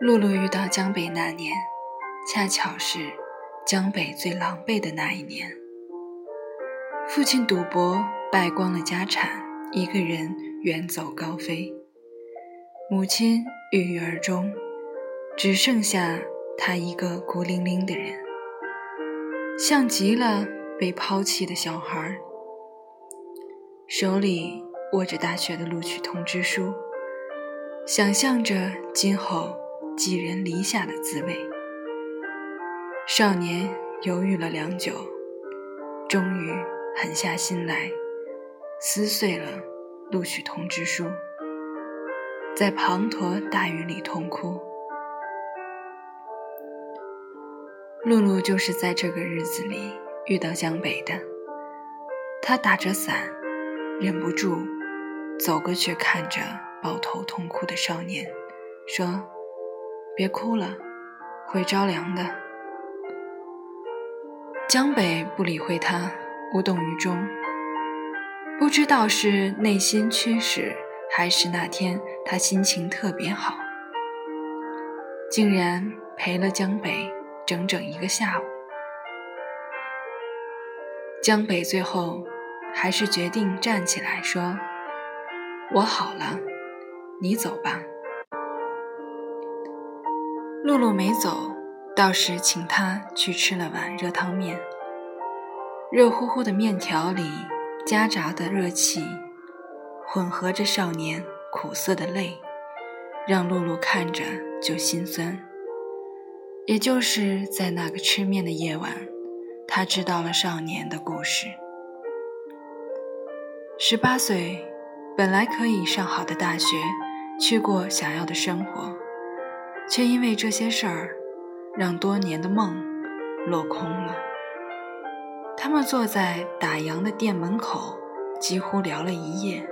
露露遇到江北那年，恰巧是江北最狼狈的那一年。父亲赌博败光了家产，一个人远走高飞；母亲郁郁而终，只剩下他一个孤零零的人，像极了被抛弃的小孩，手里握着大学的录取通知书，想象着今后。寄人篱下的滋味。少年犹豫了良久，终于狠下心来，撕碎了录取通知书，在滂沱大雨里痛哭。露露就是在这个日子里遇到江北的。他打着伞，忍不住走过去，看着抱头痛哭的少年，说。别哭了，会着凉的。江北不理会他，无动于衷。不知道是内心驱使，还是那天他心情特别好，竟然陪了江北整整一个下午。江北最后还是决定站起来说：“我好了，你走吧。”露露没走，倒是请他去吃了碗热汤面。热乎乎的面条里夹杂的热气，混合着少年苦涩的泪，让露露看着就心酸。也就是在那个吃面的夜晚，他知道了少年的故事。十八岁，本来可以上好的大学，去过想要的生活。却因为这些事儿，让多年的梦落空了。他们坐在打烊的店门口，几乎聊了一夜，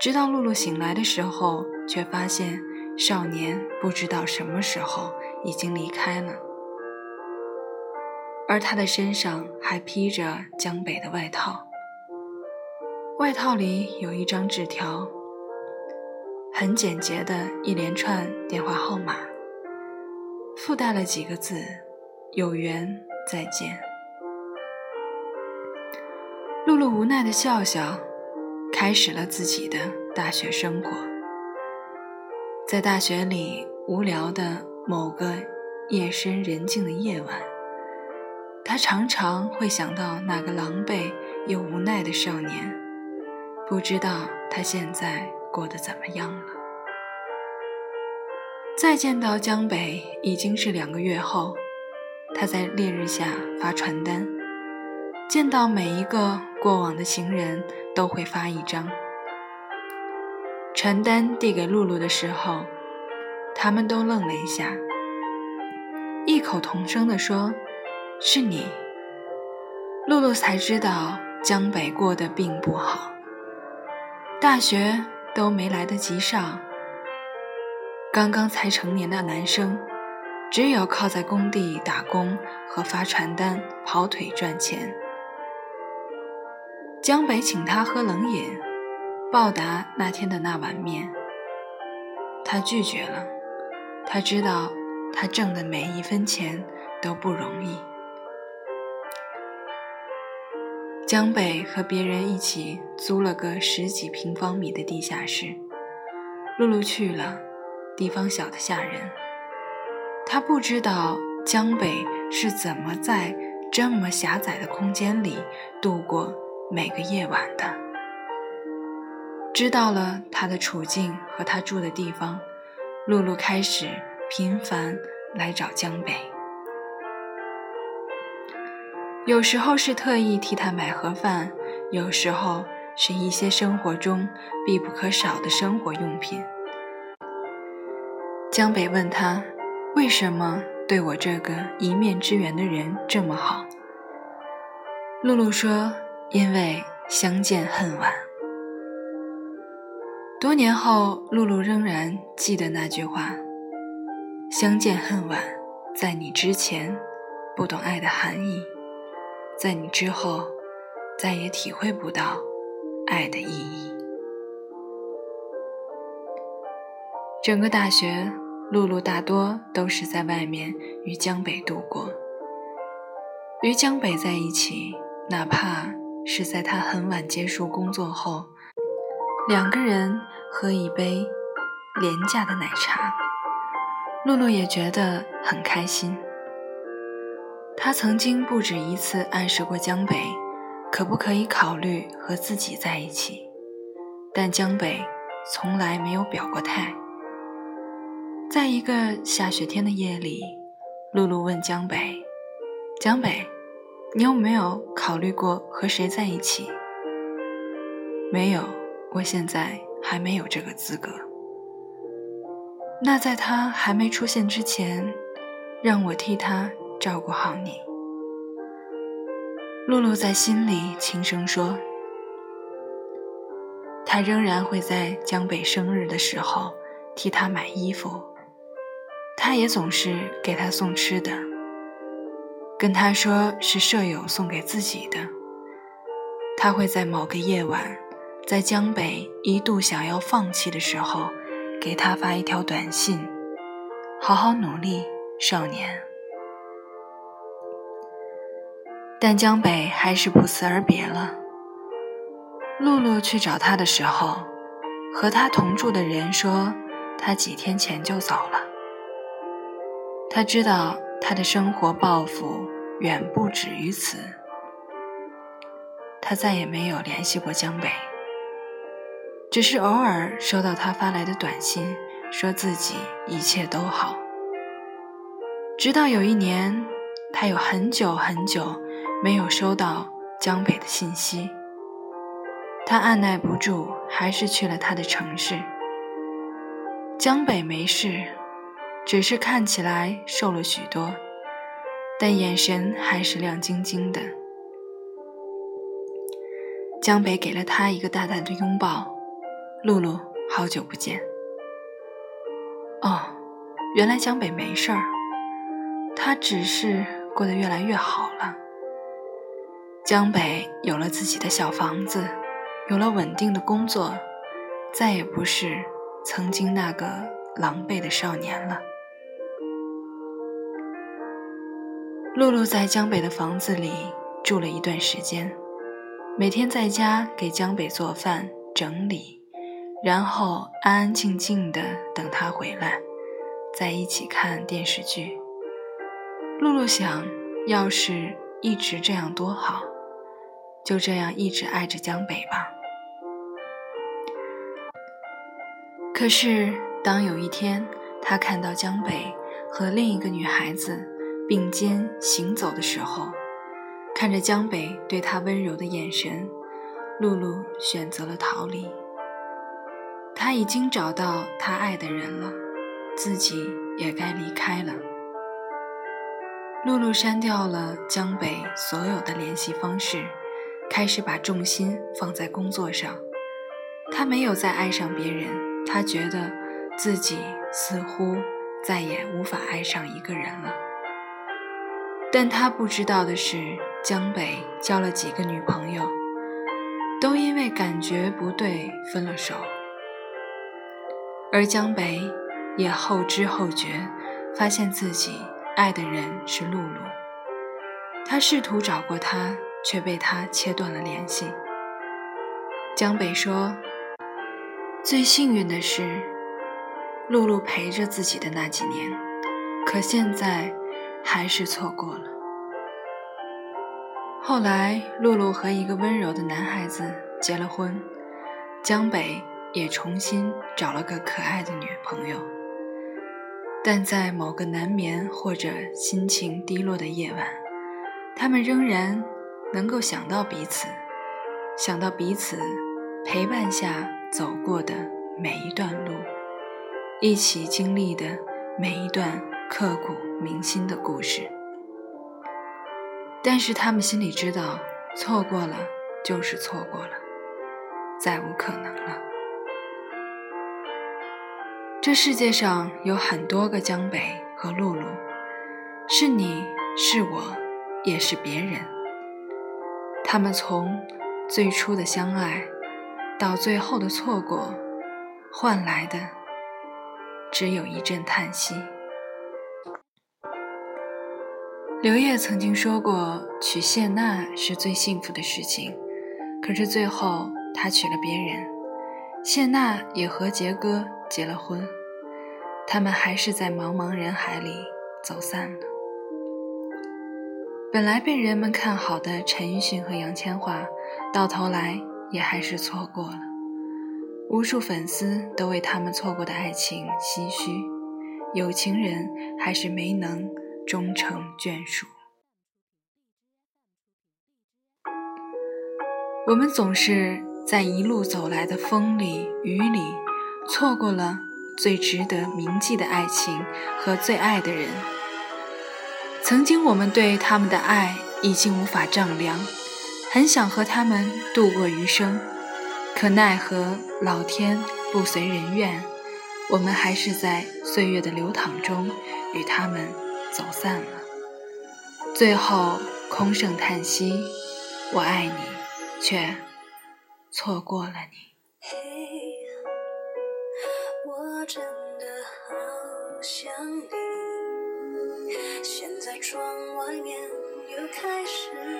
直到露露醒来的时候，却发现少年不知道什么时候已经离开了，而他的身上还披着江北的外套，外套里有一张纸条。很简洁的一连串电话号码，附带了几个字：“有缘再见。”露露无奈的笑笑，开始了自己的大学生活。在大学里无聊的某个夜深人静的夜晚，他常常会想到那个狼狈又无奈的少年，不知道他现在。过得怎么样了？再见到江北已经是两个月后，他在烈日下发传单，见到每一个过往的行人都会发一张传单递给露露的时候，他们都愣了一下，异口同声地说：“是你。”露露才知道江北过得并不好，大学。都没来得及上。刚刚才成年的男生，只有靠在工地打工和发传单、跑腿赚钱。江北请他喝冷饮，报答那天的那碗面，他拒绝了。他知道，他挣的每一分钱都不容易。江北和别人一起租了个十几平方米的地下室，露露去了，地方小的吓人。他不知道江北是怎么在这么狭窄的空间里度过每个夜晚的。知道了他的处境和他住的地方，露露开始频繁来找江北。有时候是特意替他买盒饭，有时候是一些生活中必不可少的生活用品。江北问他：“为什么对我这个一面之缘的人这么好？”露露说：“因为相见恨晚。”多年后，露露仍然记得那句话：“相见恨晚，在你之前，不懂爱的含义。”在你之后，再也体会不到爱的意义。整个大学，露露大多都是在外面与江北度过。与江北在一起，哪怕是在他很晚结束工作后，两个人喝一杯廉价的奶茶，露露也觉得很开心。他曾经不止一次暗示过江北，可不可以考虑和自己在一起，但江北从来没有表过态。在一个下雪天的夜里，露露问江北：“江北，你有没有考虑过和谁在一起？”“没有，我现在还没有这个资格。”“那在他还没出现之前，让我替他。”照顾好你，露露在心里轻声说：“他仍然会在江北生日的时候替他买衣服，他也总是给他送吃的，跟他说是舍友送给自己的。他会在某个夜晚，在江北一度想要放弃的时候，给他发一条短信：好好努力，少年。”但江北还是不辞而别了。露露去找他的时候，和他同住的人说，他几天前就走了。他知道他的生活抱负远不止于此。他再也没有联系过江北，只是偶尔收到他发来的短信，说自己一切都好。直到有一年，他有很久很久。没有收到江北的信息，他按耐不住，还是去了他的城市。江北没事，只是看起来瘦了许多，但眼神还是亮晶晶的。江北给了他一个大大的拥抱，露露，好久不见。哦，原来江北没事儿，他只是过得越来越好了。江北有了自己的小房子，有了稳定的工作，再也不是曾经那个狼狈的少年了。露露在江北的房子里住了一段时间，每天在家给江北做饭、整理，然后安安静静的等他回来，在一起看电视剧。露露想，要是一直这样多好。就这样一直爱着江北吧。可是，当有一天他看到江北和另一个女孩子并肩行走的时候，看着江北对他温柔的眼神，露露选择了逃离。他已经找到他爱的人了，自己也该离开了。露露删掉了江北所有的联系方式。开始把重心放在工作上，他没有再爱上别人，他觉得自己似乎再也无法爱上一个人了。但他不知道的是，江北交了几个女朋友，都因为感觉不对分了手，而江北也后知后觉，发现自己爱的人是露露，他试图找过她。却被他切断了联系。江北说：“最幸运的是，露露陪着自己的那几年，可现在还是错过了。”后来，露露和一个温柔的男孩子结了婚，江北也重新找了个可爱的女朋友。但在某个难眠或者心情低落的夜晚，他们仍然。能够想到彼此，想到彼此陪伴下走过的每一段路，一起经历的每一段刻骨铭心的故事。但是他们心里知道，错过了就是错过了，再无可能了。这世界上有很多个江北和露露，是你是我，也是别人。他们从最初的相爱，到最后的错过，换来的只有一阵叹息。刘烨曾经说过，娶谢娜是最幸福的事情，可是最后他娶了别人，谢娜也和杰哥结了婚，他们还是在茫茫人海里走散了。本来被人们看好的陈奕迅和杨千嬅，到头来也还是错过了。无数粉丝都为他们错过的爱情唏嘘，有情人还是没能终成眷属。我们总是在一路走来的风里雨里，错过了最值得铭记的爱情和最爱的人。曾经我们对他们的爱已经无法丈量，很想和他们度过余生，可奈何老天不随人愿，我们还是在岁月的流淌中与他们走散了。最后空剩叹息，我爱你，却错过了你。我真的好想你。在窗外面又开始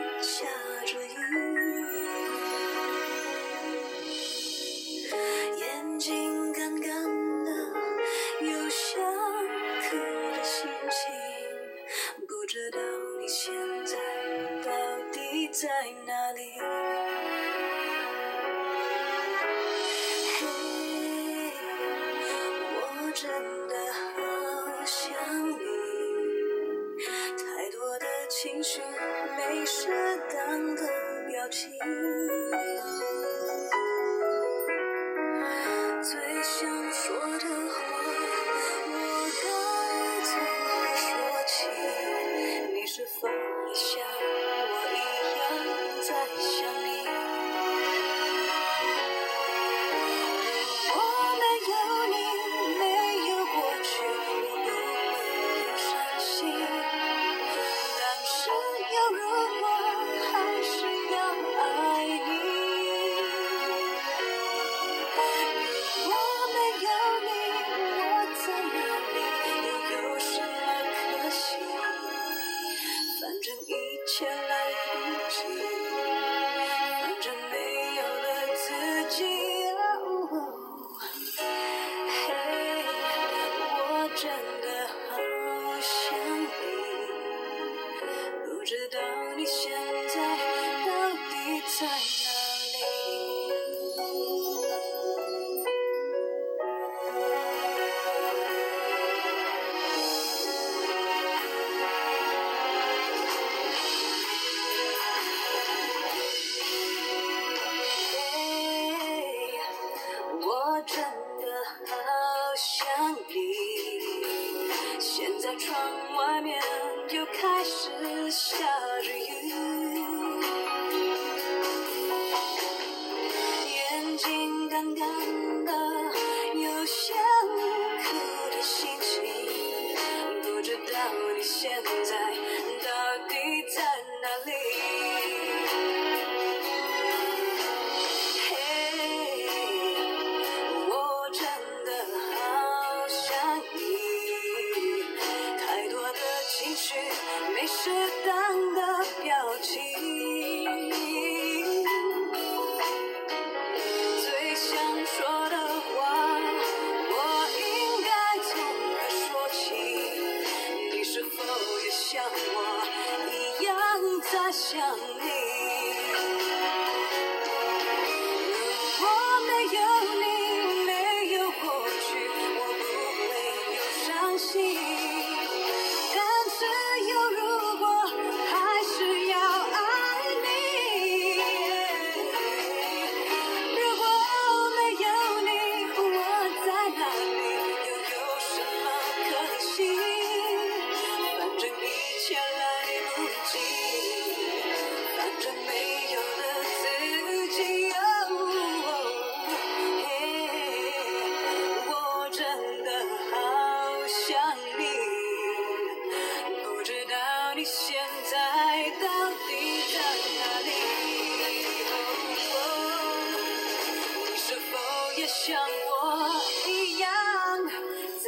情绪没适当的表情，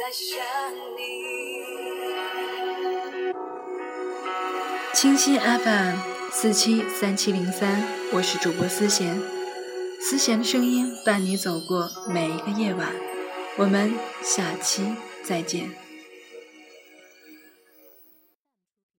在想你。清新 FM 四七三七零三，我是主播思贤，思贤的声音伴你走过每一个夜晚，我们下期再见。